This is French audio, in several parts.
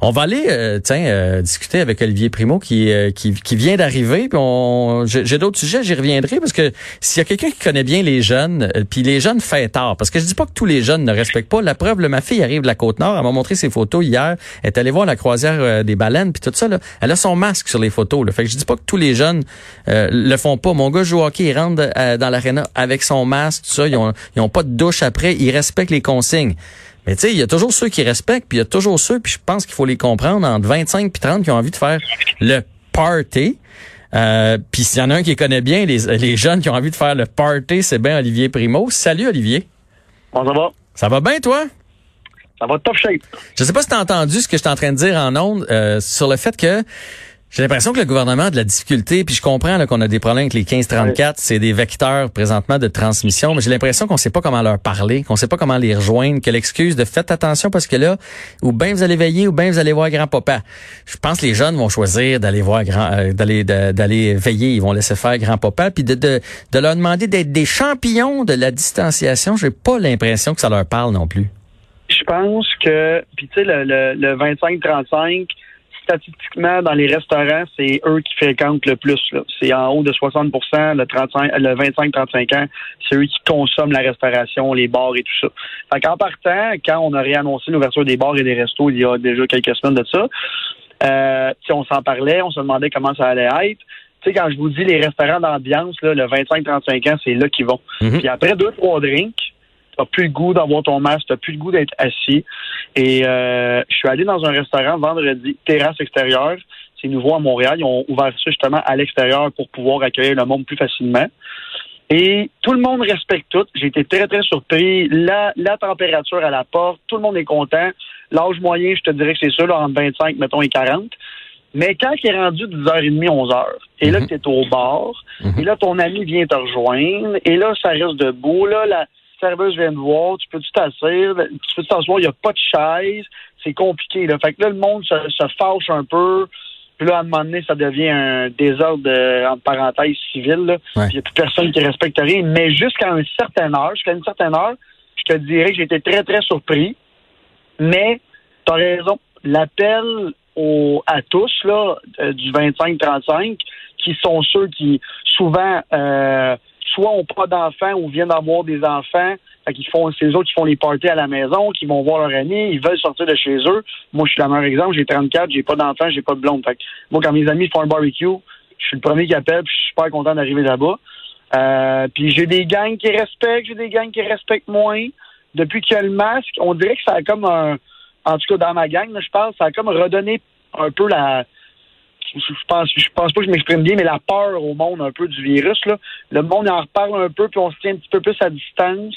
On va aller, euh, tiens, euh, discuter avec Olivier Primo qui, euh, qui, vient d'arriver. J'ai d'autres sujets, j'y reviendrai parce que s'il y a quelqu'un qui connaît bien les jeunes, puis les jeunes fait tard, parce que je dis pas que tous les jeunes ne respectent pas. La preuve, ma fille arrive de la côte nord, elle m'a montré ses photos hier. Elle est allée voir la croisière des baleines, puis tout ça. Là, elle a son masque sur les photos. Là. Fait que je dis pas que tous les jeunes le font pas. Mon gars joue hockey, il rentre dans l'aréna avec son masque, tout ça. Ils ont, ils ont pas de douche après, ils respectent les consignes. Mais tu sais, il y a toujours ceux qui respectent, puis il y a toujours ceux, puis je pense qu'il faut les comprendre, entre 25 et 30 qui ont envie de faire le party. Euh, puis s'il y en a un qui connaît bien les, les jeunes qui ont envie de faire le party, c'est bien Olivier Primo. Salut Olivier. Comment ça va? Ça va bien toi? Ça va top shape. Je sais pas si tu as entendu ce que je suis en train de dire en ondes euh, sur le fait que j'ai l'impression que le gouvernement a de la difficulté, puis je comprends qu'on a des problèmes avec les 1534, c'est des vecteurs présentement de transmission, mais j'ai l'impression qu'on sait pas comment leur parler, qu'on sait pas comment les rejoindre, que l'excuse de faites attention parce que là, ou bien vous allez veiller, ou bien vous allez voir grand-papa. Je pense que les jeunes vont choisir d'aller voir grand, euh, d'aller d'aller veiller, ils vont laisser faire grand-papa, puis de, de, de leur demander d'être des champions de la distanciation. J'ai pas l'impression que ça leur parle non plus. Je pense que, puis tu sais, le, le, le 25-35 statistiquement, dans les restaurants, c'est eux qui fréquentent le plus. C'est en haut de 60 le 35, le 25-35 ans, c'est eux qui consomment la restauration, les bars et tout ça. Fait qu'en partant, quand on a réannoncé l'ouverture des bars et des restos il y a déjà quelques semaines de ça, euh, si on s'en parlait, on se demandait comment ça allait être. Tu sais, quand je vous dis les restaurants d'ambiance, le 25-35 ans, c'est là qu'ils vont. Mm-hmm. Puis après deux, trois drinks, t'as plus le goût d'avoir ton masque, t'as plus le goût d'être assis. Et euh, je suis allé dans un restaurant vendredi, terrasse extérieure. C'est nouveau à Montréal. Ils ont ouvert ça justement à l'extérieur pour pouvoir accueillir le monde plus facilement. Et tout le monde respecte tout. J'ai été très, très surpris. La, la température à la porte, tout le monde est content. L'âge moyen, je te dirais que c'est ça, là, entre 25, mettons, et 40. Mais quand il est rendu 10h30, 11h, et là, mhm. tu es au bar, mhm. et là, ton ami vient te rejoindre, et là, ça reste debout, là, la, serveuse vient te voir, tu peux-tu t'asseoir, tu peux t'asseoir, il n'y a pas de chaise, c'est compliqué. Là. Fait que là, le monde se, fâche un peu. Puis là, à un moment donné, ça devient un désordre, entre parenthèses, civil. Il n'y a plus personne qui respecte rien. Mais jusqu'à une certaine heure, jusqu'à une certaine heure, je te dirais que j'ai été très, très surpris. Mais, tu as raison. L'appel à tous, là, euh, du 25-35, qui sont ceux qui, souvent, euh, soit ont pas d'enfants ou viennent d'avoir des enfants, font, c'est eux autres qui font les parties à la maison, qui vont voir leur amis, ils veulent sortir de chez eux. Moi, je suis le meilleur exemple, j'ai 34, j'ai pas d'enfants, j'ai pas de blonde. Fait moi, quand mes amis font un barbecue, je suis le premier qui appelle, puis je suis super content d'arriver là-bas. Euh, puis j'ai des gangs qui respectent, j'ai des gangs qui respectent moins. Depuis qu'il y a le masque, on dirait que ça a comme un, en tout cas dans ma gang, je pense, ça a comme redonné un peu la, je pense, je pense pas que je m'exprime bien, mais la peur au monde un peu du virus. Là. Le monde en reparle un peu, puis on se tient un petit peu plus à distance.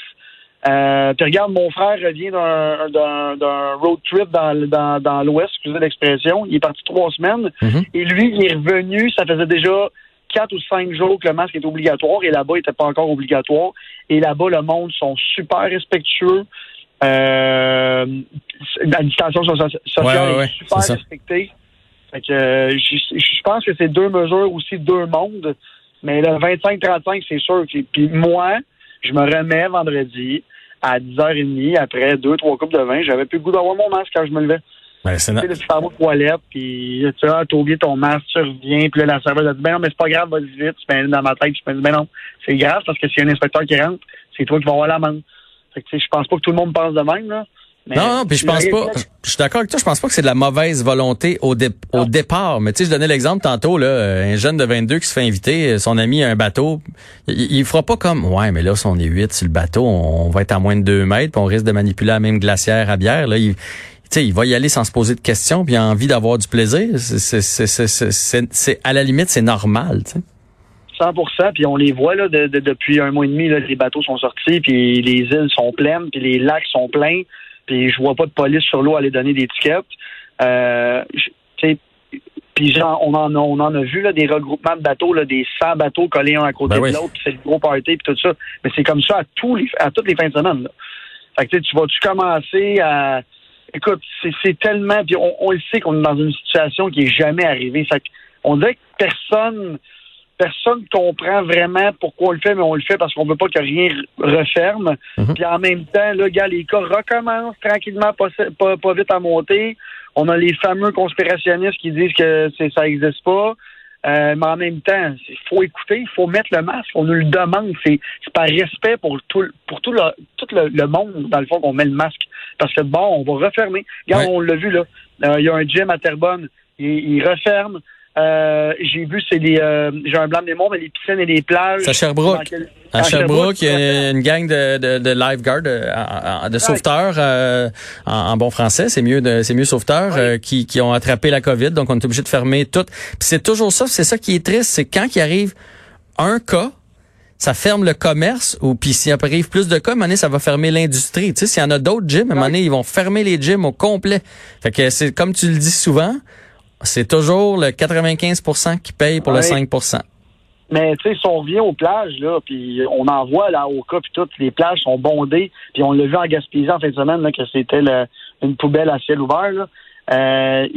Euh, puis regarde, mon frère revient d'un road trip dans, dans, dans l'Ouest, excusez l'expression. Il est parti trois semaines. Mm-hmm. Et lui, il est revenu, ça faisait déjà quatre ou cinq jours que le masque est obligatoire. Et là-bas, il n'était pas encore obligatoire. Et là-bas, le monde sont super respectueux. Euh, la distanciation sociale est super respectée. Fait que euh, je pense que c'est deux mesures aussi, deux mondes. Mais le 25-35, c'est sûr. Puis moi, je me remets vendredi à 10h30 après deux, trois coupes de vin. J'avais plus le goût d'avoir mon masque quand je me levais. Ben, c'est tu sais, fais toilette, puis tu as oublié ton masque, tu reviens, puis là, la serveuse a dit, ben non, mais c'est pas grave, vas-y vite. Tu mets dans ma tête, je me dis, ben non, c'est grave parce que s'il y a un inspecteur qui rentre, c'est toi qui vas avoir la main. Fait que, tu sais, je pense pas que tout le monde pense de même, là non, non, puis je pense pas. Je suis d'accord avec toi. Je pense pas que c'est de la mauvaise volonté au, au départ. Mais tu sais, je donnais l'exemple tantôt là, un jeune de 22 qui se fait inviter, son ami a un bateau. Il, il fera pas comme, ouais, mais là, si on est 8 sur le bateau, on, va être à moins de 2 mètres, puis on risque de manipuler la même glacière à bière. Là, il, sais, il va y aller sans se poser de questions, puis il a envie d'avoir du plaisir. C'est à la limite, c'est normal. sais. 100 puis on les voit là depuis un mois et demi, là, les bateaux sont sortis, puis les îles sont pleines, puis les lacs sont pleins puis je vois pas de police sur l'eau aller donner des tickets. Euh, puis on en a, on en a vu là, des regroupements de bateaux, là, des 100 bateaux collés un à côté ben de l'autre, puis c'est le gros party puis tout ça. Mais c'est comme ça à tous les à toutes les fins de semaine. Là. Fait que tu vas-tu commencer à écoute, c'est tellement puis on, on le sait qu'on est dans une situation qui est jamais arrivée. Fait on dirait que personne personne comprend vraiment pourquoi on le fait, mais on le fait parce qu'on veut pas que rien referme. Mhm. Puis en même temps, là, gars, les cas recommencent tranquillement, pas, pas, vite à monter. On a les fameux conspirationnistes qui disent que ça n'existe pas. Euh, mais en même temps, il faut écouter, il faut mettre le masque. On nous le demande. C'est par respect pour tout, pour tout, le, tout le, monde, dans le fond, qu'on met le masque. Parce que bon, on va refermer. Regarde, on l'a vu là. Euh, il y a un gym à Terrebonne. Il, il referme. Euh, j'ai vu, c'est des, euh, j'ai un blanc de mémoire, mais les piscines et les plages. À Sherbrooke. À Sherbrooke, il y a une gang de, de, de lifeguards, de, de sauveteurs euh, en, bon français, c'est mieux, de, c'est mieux sauveteurs qui, qui ont attrapé la COVID, donc on est obligé de fermer tout. Puis c'est toujours ça, c'est ça qui est triste, c'est quand il arrive un cas, ça ferme le commerce ou puis s'il arrive plus de cas, à un moment donné, ça va fermer l'industrie. Tu sais, s'il y en a d'autres gyms, à un moment donné, ils vont fermer les gyms au complet. Fait que c'est comme tu le dis souvent, c'est toujours le 95% qui paye pour le 5% mais tu sais, si on revient aux plages, là, puis on en voit là au cas, puis toutes les plages sont bondées, puis on l'a vu en Gaspésie en fin de semaine là, que c'était une poubelle à ciel ouvert. Là. Euh,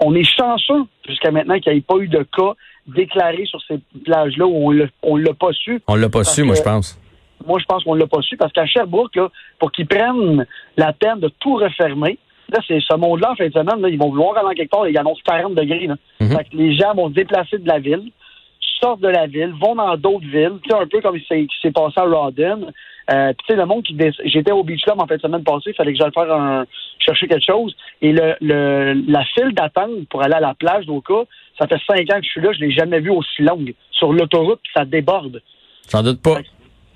on est chanceux jusqu'à maintenant qu'il n'y ait pas eu de cas déclarés sur ces plages-là où on ne l'a pas su. On l'a pas su, moi je pense. Moi je pense qu'on l'a pas su parce qu'à Sherbrooke, là, pour qu'ils prennent la peine de tout refermer, Là, c'est ce monde-là, en fin de semaine, là, ils vont vouloir aller en quelque part, ils annoncent 40 degrés. Là. Mhm. fait que les gens vont se déplacer de la ville, sortent de la ville, vont dans d'autres villes, un peu comme ce qui s'est passé à Rawdon. Euh, tu sais, le monde qui j'étais au Beach Club en fin de semaine passée, il fallait que j'aille faire un chercher quelque chose. Et le, le la file d'attente pour aller à la plage d'Oka, ça fait cinq ans que je suis là, je l'ai jamais vu aussi longue. Sur l'autoroute, ça déborde. J'en doute pas.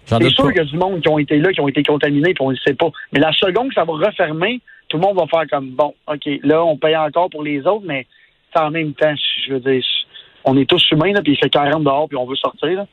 C'est sûr qu'il y a du monde qui ont été là, qui ont été contaminés, puis on ne sait pas. Mais la seconde que ça va refermer, tout le monde va faire comme bon, OK, là, on paye encore pour les autres, mais en même temps, je veux dire, on est tous humains, là, puis il fait 40 dehors, puis on veut sortir. Là.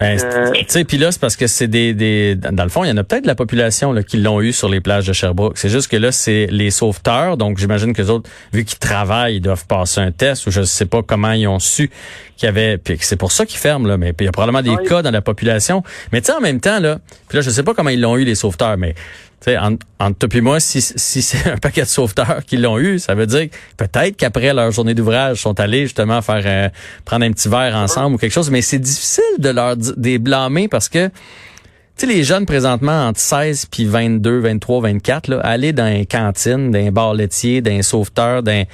Ben, euh, tu sais, puis là, c'est parce que c'est des, des, dans le fond, il y en a peut-être de la population là, qui l'ont eu sur les plages de Sherbrooke. C'est juste que là, c'est les sauveteurs, donc j'imagine que les autres, vu qu'ils travaillent, ils doivent passer un test ou je ne sais pas comment ils ont su qu'il y avait, puis c'est pour ça qu'ils ferment là. Mais il y a probablement des cas dans la population. Mais tu sais, en même temps là, puis là, je sais pas comment ils l'ont eu les sauveteurs, mais sais, entre, entre toi et moi, si, si c'est un paquet de sauveteurs qui l'ont eu, ça veut dire peut-être qu'après leur journée d'ouvrage, sont allés justement faire euh, prendre un petit verre ensemble ou quelque chose. Mais c'est difficile de leur des blâmer parce que tu sais, les jeunes présentement entre 16 puis 22, 23, 24, là, aller dans une cantine, dans un bar laitier, dans un sauveteur, dans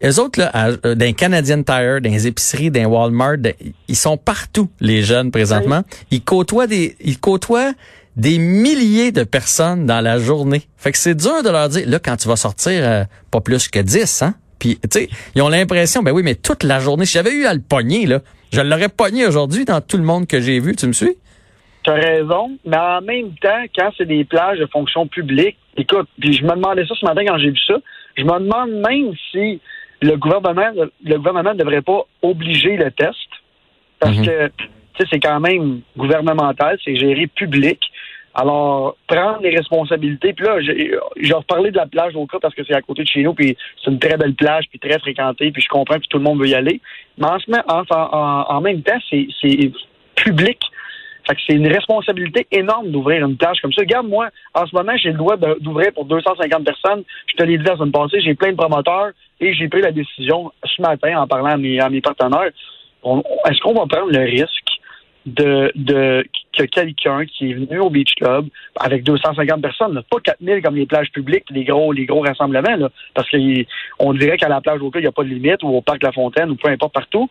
les autres, là, euh, d'un Canadian Tire, dans les épiceries, d'un Walmart, ils sont partout, les jeunes, présentement. Ils côtoient des, ils côtoient des milliers de personnes dans la journée. Fait que c'est dur de leur dire, là, quand tu vas sortir, euh, pas plus que 10, hein? Puis, tu sais, ils ont l'impression, ben oui, mais toute la journée, si j'avais eu à le pogner, là, je l'aurais pogné aujourd'hui dans tout le monde que j'ai vu, tu me suis? Tu as raison, mais en même temps, quand c'est des plages de fonction publique, écoute, puis je me demandais ça ce matin quand j'ai vu ça, je me demande même si le gouvernement le gouvernement ne devrait pas obliger le test, parce mhm. que, tu sais, c'est quand même gouvernemental, c'est géré public. Alors, prendre les responsabilités. Puis là, j'ai reparlé de la plage cas parce que c'est à côté de chez nous, puis c'est une très belle plage, puis très fréquentée, puis je comprends que tout le monde veut y aller. Mais en, en, en même temps, c'est public. Fait que c'est une responsabilité énorme d'ouvrir une plage comme ça. Regarde, moi, en ce moment, j'ai le droit d'ouvrir pour 250 personnes. Je te l'ai dit la semaine passée, j'ai plein de promoteurs et j'ai pris la décision ce matin en parlant à mes partenaires. Est-ce qu'on va prendre le risque de, de que quelqu'un qui est venu au Beach Club avec 250 personnes, pas 4000 comme les plages publiques, les gros, les gros rassemblements, là, parce qu'on dirait qu'à la plage au cas, il n'y a pas de limite, ou au parc La Fontaine, ou peu importe partout.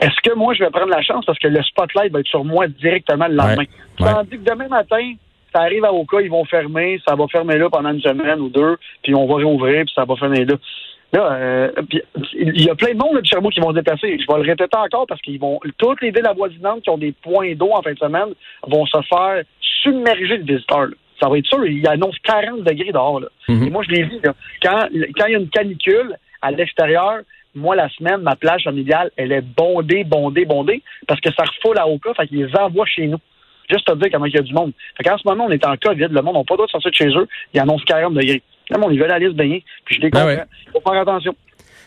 Est-ce que moi, je vais prendre la chance parce que le spotlight va être sur moi directement le lendemain? Tandis que demain matin, ça arrive à Oka, ils vont fermer, ça va fermer là pendant une semaine ou deux, puis on va réouvrir, puis ça va fermer là. Là, euh, il y a plein de monde de Sherbrooke qui vont se déplacer. Je vais le répéter encore parce qu'ils vont. Toutes les villes avoisinantes qui ont des points d'eau en fin de semaine vont se faire submerger de visiteurs. Ça va être sûr, il annonce 40 degrés dehors. Là. Mhm. Et moi, je l'ai vu. Quand, quand il y a une canicule à l'extérieur, moi, la semaine, ma plage familiale, elle est bondée, bondée, bondée, parce que ça refoule à Oka, fait qu'ils les envoient chez nous. Juste te dire comment il y a du monde. Fait qu'en ce moment, on est en COVID, le monde n'a pas le droit de sortir de chez eux, ils annoncent 40 degrés. On y va aller se baigner, puis je les comprends. Il faut faire attention.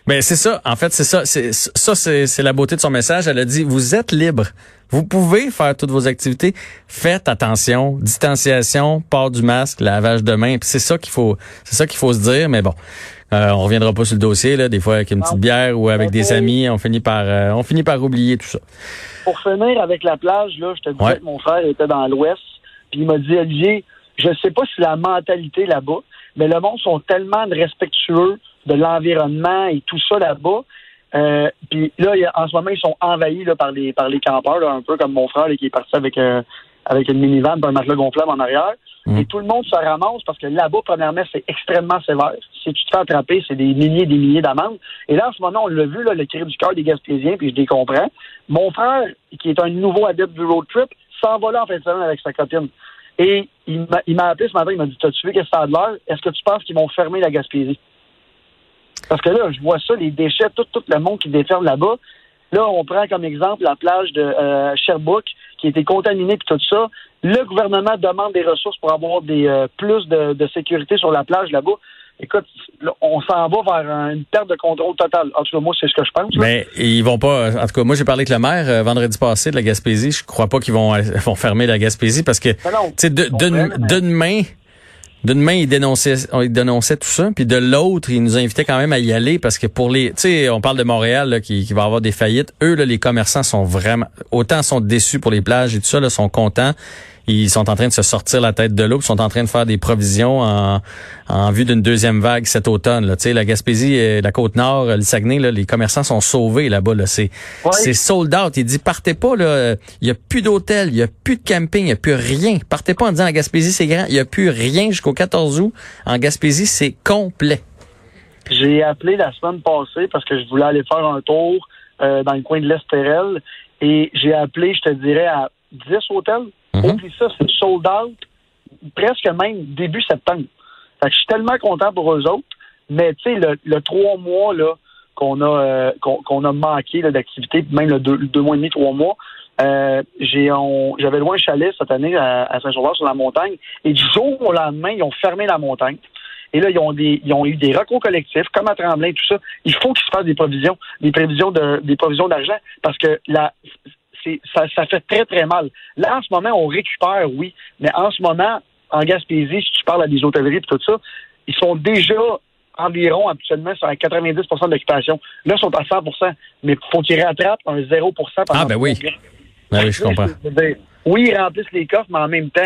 Mais c'est ça, en fait, c'est ça, c'est ça, c'est la beauté de son message. Elle a dit, vous êtes libre. Vous pouvez faire toutes vos activités. Faites attention, distanciation, port du masque, lavage de mains. c'est ça qu'il faut, c'est ça qu'il faut se dire. Mais bon, euh, on reviendra pas sur le dossier là. Des fois avec une petite bière ou avec des amis, on finit par, euh, on finit par oublier tout ça. Pour finir avec la plage là, je te disais que mon frère était dans l'Ouest, puis il m'a dit Olivier, je sais pas si la mentalité là-bas, Mais le monde sont tellement respectueux de l'environnement et tout ça là-bas. Euh, puis là, en ce moment, ils sont envahis là, par les par les campeurs, un peu comme mon frère qui est parti avec euh, avec une minivan un matelas gonflable en arrière. Mm. Et tout le monde se ramasse parce que là-bas, premièrement, c'est extrêmement sévère. Si tu te fais attraper, c'est des milliers et des milliers d'amendes. Et là, en ce moment, on l'a vu, là, le cri du cœur des Gaspésiens, puis je les comprends. Mon frère, qui est un nouveau adepte du road trip, s'en va là en fin de semaine avec sa copine. Et il m'a appelé ce matin, il m'a dit T'as-tu vu qu'est-ce que ça a de l'air Est-ce que tu penses qu'ils vont fermer la Gaspésie? Parce que là, je vois ça, les déchets, tout, tout le monde qui déferle là-bas. Là, on prend comme exemple la plage de euh, Sherbrooke qui a été contaminée puis tout ça. Le gouvernement demande des ressources pour avoir des euh, plus de, de, sécurité sur la plage là-bas. Écoute, on s'en va vers une perte de contrôle total. En tout cas, moi, c'est ce que je pense. Mais ils vont pas. En tout cas, moi, j'ai parlé avec le maire euh, vendredi passé de la Gaspésie. Je crois pas qu'ils vont, vont fermer la Gaspésie parce que, tu sais, d'une main d'une main, il dénonçait, il dénonçait tout ça, puis de l'autre, il nous invitait quand même à y aller parce que pour les, tu sais, on parle de Montréal là, qui, qui, va avoir des faillites. Eux, là, les commerçants sont vraiment, autant sont déçus pour les plages et tout ça, là, sont contents. Ils sont en train de se sortir la tête de l'eau, ils sont en train de faire des provisions en, en vue d'une deuxième vague cet automne. Là. Tu sais, la Gaspésie, euh, la Côte-Nord, le Saguenay, là, les commerçants sont sauvés là-bas. Là. C'est, c'est sold out. Il dit, partez pas, là. il y a plus d'hôtel, il y a plus de camping, il y a plus rien. Partez pas en disant la Gaspésie, c'est grand. Il y a plus rien jusqu'au 14 août. En Gaspésie, c'est complet. J'ai appelé la semaine passée parce que je voulais aller faire un tour euh, dans le coin de l'Estérel. Et j'ai appelé, je te dirais, à 10 hôtels. Mm ça, c'est sold out presque même début septembre. Fait que je suis tellement content pour eux autres. Mais tu sais, le, trois mois là qu'on a euh, qu'on a manqué d'activité, même le deux, mois et demi, trois mois, euh, j'avais loin un chalet cette année à, Saint-Sauveur sur la montagne. Et du jour au lendemain, ils ont fermé la montagne. Et là, ils ont des, ils ont eu des recours collectifs, comme à Tremblay, tout ça. Il faut qu'ils se fassent des provisions, des prévisions de, des provisions d'argent, parce que la, ça, ça fait très, très mal. Là, en ce moment, on récupère, oui, mais en ce moment, en Gaspésie, si tu parles à des hôtelleries et tout ça, ils sont déjà environ actuellement sur 90% d'occupation. Là, ils sont à 100% mais il faut qu'ils rattrapent un 0 Ah, ben oui. Ben oui, je comprends. Oui, ils remplissent les coffres, mais en même temps,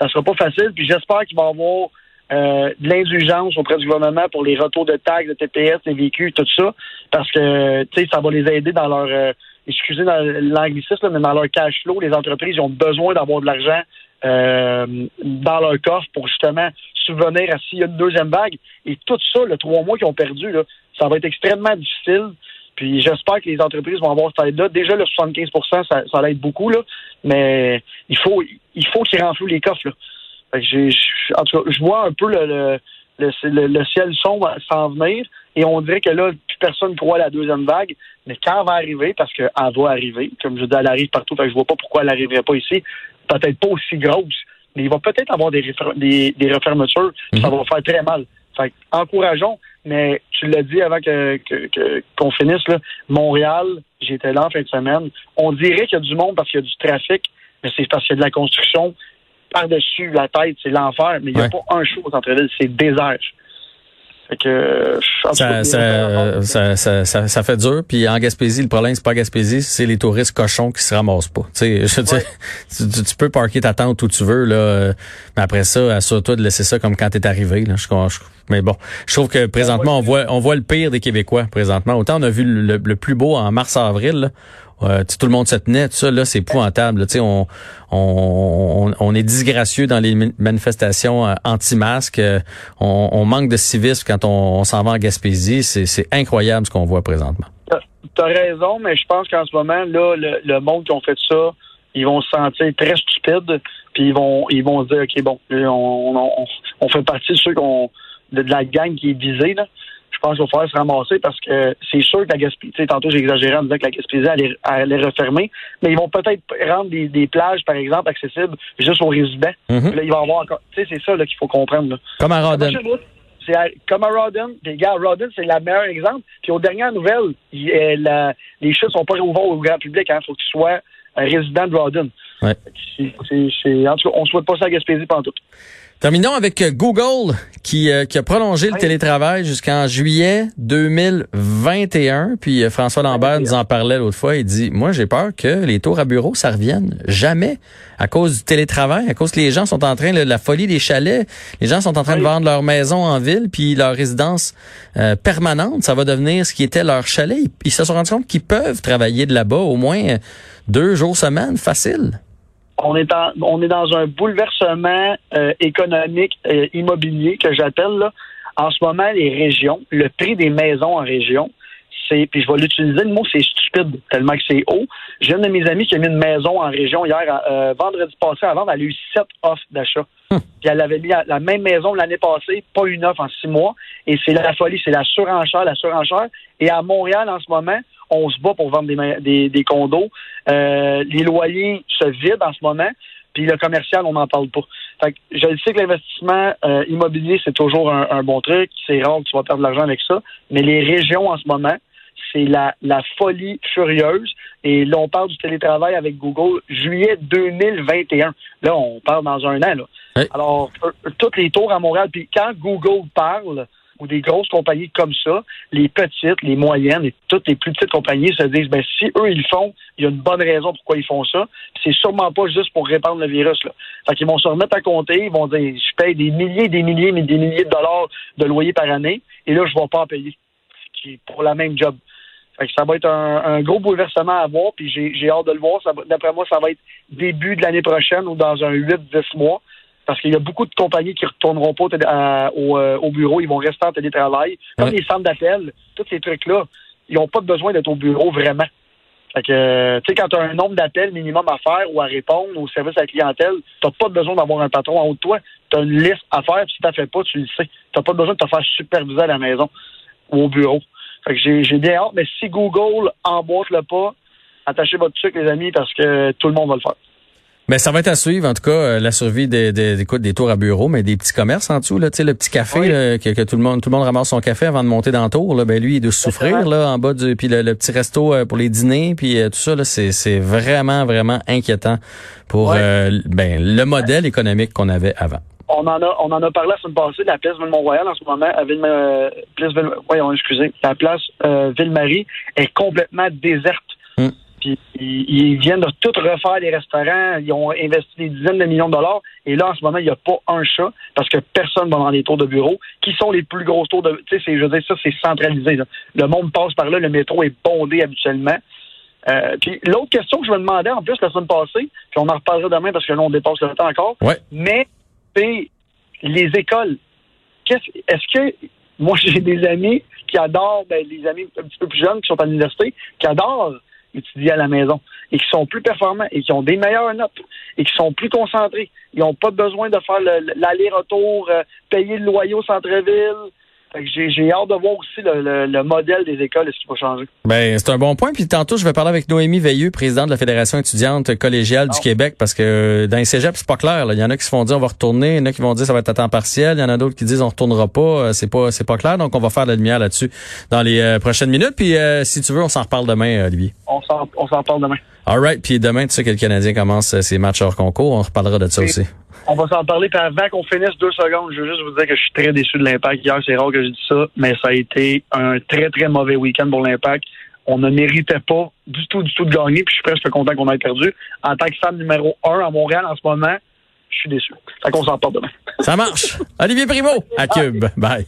ça sera pas facile. Puis j'espère qu'il va y avoir euh, de l'indulgence auprès du gouvernement pour les retours de taxes, de TPS, des véhicules, tout ça, parce que, tu sais, ça va les aider dans leur... Euh, excusez l'anglicisme, mais dans leur cash flow, les entreprises ont besoin d'avoir de l'argent euh, dans leur coffre pour justement subvenir à s'il y a une deuxième vague. Et tout ça, le trois mois qu'ils ont perdu, ça va être extrêmement difficile. Puis j'espère que les entreprises vont avoir cette aide-là. Déjà, le 75 ça, ça être beaucoup, là, mais il faut il faut qu'ils renflouent les coffres. Là. en tout cas, je vois un peu le, le, le, ciel sombre s'en venir. Et on dirait que là, personne croit à la deuxième vague. Mais quand elle va arriver, parce qu'elle va arriver, comme je dis, elle arrive partout, je vois pas pourquoi elle n'arriverait pas ici. Peut-être pas aussi grosse, mais il va peut-être avoir des, des, des refermetures. Ça mhm. va faire très mal. Fait encourageons, mais tu l'as dit avant que, qu'on finisse, là, Montréal, j'étais là en fin de semaine. On dirait qu'il y a du monde parce qu'il y a du trafic, mais c'est parce qu'il y a de la construction par-dessus la tête, c'est l'enfer, mais il n'y a pas un show au centre-ville, c'est désert. Fait que, ça, ça, ça, ça, ça, fait dur. Puis en Gaspésie, le problème, c'est pas Gaspésie, c'est les touristes cochons qui se ramassent pas. Tu, sais, tu, tu, peux parker ta tente où tu veux, là, mais après ça, assure-toi de laisser ça comme quand t'es arrivé. Là. Je, mais bon, je trouve que présentement, on voit, on voit le pire des Québécois présentement. Autant on a vu le, plus beau en mars-avril, euh, tout le monde se tenait, tout ça, là, c'est épouvantable. On, on, on, est disgracieux dans les manifestations euh, anti-masques. Euh, on, on, manque de civisme quand on, s'en va en Gaspésie. C'est incroyable ce qu'on voit présentement. Tu as raison, mais je pense qu'en ce moment, là, le, monde qui ont fait ça, ils vont se sentir très stupides, puis ils vont ils vont se dire, OK, bon, on, on, fait partie de ceux qu'on de, de la gang qui est visée, là je pense qu'il va falloir se ramasser parce que c'est sûr que la Gaspésie, tantôt j'ai exagéré en disant que la Gaspésie allait, allait refermer, mais ils vont peut-être rendre des, plages, par exemple, accessibles juste aux résidents. Mhm. là, il va y avoir encore, tu sais, c'est ça qu'il faut comprendre. Comme à Rodden. C'est comme à Rodden. Puis, gars, Rodden, c'est le meilleur exemple. Puis, aux dernières nouvelles, euh, les chutes sont pas ouverts au grand public. Il hein. faut que tu sois un résident de Rodden. Ouais. en tout cas, on ne souhaite pas ça à Gaspésie pendant tout. Terminons avec euh, Google qui, euh, qui a prolongé le télétravail jusqu'en juillet 2021. Puis euh, François Lambert nous en parlait l'autre fois. Il dit, moi j'ai peur que les tours à bureau, ça revienne jamais à cause du télétravail, à cause que les gens sont en train, de la folie des chalets, les gens sont en train de vendre leur maison en ville, puis leur résidence permanente, ça va devenir ce qui était leur chalet. Ils, ils se sont rendus compte qu'ils peuvent travailler de là-bas au moins deux jours semaine, facile on est on est dans un bouleversement euh, économique euh, immobilier que j'appelle là. En ce moment, les régions, le prix des maisons en région, c'est, puis je vais l'utiliser, le mot c'est stupide, tellement que c'est haut. J'ai une de mes amis qui a mis une maison en région hier, euh, vendredi passé, avant, elle a eu sept offres d'achat. Hum. Puis elle avait mis la même maison l'année passée, pas une offre en six mois. Et c'est la folie, c'est la surenchère, la surenchère. Et à Montréal, en ce moment, on se bat pour vendre des, des, condos. Euh, les loyers se vident en ce moment. Puis le commercial, on n'en parle pas. Fait que je sais que l'investissement euh, immobilier, c'est toujours un, bon truc. C'est rare que tu vas perdre de l'argent avec ça. Mais les régions en ce moment, c'est la, la folie furieuse. Et là, on parle du télétravail avec Google juillet 2021. Là, on parle dans un an. Là. Alors, euh, toutes les tours à Montréal. Puis quand Google parle, ou des grosses compagnies comme ça, les petites, les moyennes et toutes les plus petites compagnies se disent, ben si eux ils le font, il y a une bonne raison pourquoi ils font ça. C'est sûrement pas juste pour répandre le virus. Là. Fait qu'ils vont se remettre à compter, ils vont dire, je paye des milliers, des milliers, mais des milliers de dollars de loyer par année, et là je vais pas en payer, pour la même job. Fait que ça va être un, gros bouleversement à voir, puis j'ai hâte de le voir. D'après moi, ça va être début de l'année prochaine ou dans un 8-10 mois parce qu'il y a beaucoup de compagnies qui retourneront pas euh, au, bureau, ils vont rester en télétravail. Comme les centres d'appel, tous ces trucs-là, ils n'ont pas besoin d'être au bureau vraiment. Fait que, tu sais, quand tu as un nombre d'appels minimum à faire ou à répondre au service à la clientèle, tu n'as pas besoin d'avoir un patron en haut de toi. Tu as une liste à faire, puis si tu fais pas, tu le sais. Tu n'as pas besoin de te faire superviser à la maison ou au bureau. Fait que j'ai bien hâte, mais si Google emboîte le pas, attachez votre truc, les amis, parce que tout le monde va le faire. Ben, ça va être à suivre, en tout cas, euh, la survie des, des, des, tours à bureau, mais des petits commerces en dessous, là, tu sais, le petit café, que, tout le monde tout le monde ramasse son café avant de monter dans le tour, là, ben lui, il doit souffrir, là, en bas du, puis le, petit resto euh, pour les dîners, puis euh, tout ça, là, c'est, c'est vraiment, vraiment inquiétant pour ben, le modèle économique qu'on avait avant. On en a, on en a parlé la semaine passée, la place Ville-Mont-Royal en ce moment, à Ville, place Ville, voyons, excusez, la place Ville-Marie est complètement déserte. Puis ils viennent de tout refaire les restaurants. Ils ont investi des dizaines de millions de dollars. Et là, en ce moment, il n'y a pas un chat parce que personne va dans les tours de bureau. Qui sont les plus grosses tours de. Tu sais, je veux dire, ça, c'est centralisé. Le monde passe par là. Le métro est bondé habituellement. Euh, puis l'autre question que je me demandais en plus la semaine passée, puis on en reparlera demain parce que là, on dépasse le temps encore. Mais c'est les écoles. Est-ce que moi j'ai des amis qui adorent, ben, les amis un petit peu plus jeunes qui sont à l'université, qui adorent étudier à la maison et qui sont plus performants et qui ont des meilleures notes et qui sont plus concentrés. Ils n'ont pas besoin de faire l'aller-retour, euh, payer le loyer au centre-ville, j'ai hâte de voir aussi le, modèle des écoles, est-ce qu'il va changer? Ben, c'est un bon point. Puis tantôt, je vais parler avec Noémie Veilleux, présidente de la Fédération étudiante collégiale du ah. Québec, parce que dans les cégeps, c'est pas clair. Il y en a qui se font dire on va retourner, il y en a qui vont dire ça va être à temps partiel, il y en a d'autres qui disent on retournera pas. Euh, c'est pas c'est pas clair. Donc, on va faire de la lumière là-dessus dans les euh, prochaines minutes. Puis, euh, si tu veux, on s'en reparle demain, Olivier. On s'en parle demain. All right. Puis demain, tu sais que le Canadien commence ses matchs hors concours. On reparlera de ça aussi. On va s'en parler. Puis avant qu'on finisse deux secondes, je veux juste vous dire que je suis très déçu de l'impact. Hier, c'est rare que je dise ça, mais ça a été un très, très mauvais week-end pour l'impact. On ne méritait pas du tout, du tout de gagner, puis je suis presque content qu'on ait perdu. En tant que fan numéro un à Montréal en ce moment, je suis déçu. Fait qu'on s'en parle demain. Ça marche. Olivier Primo, à Cube. Bye.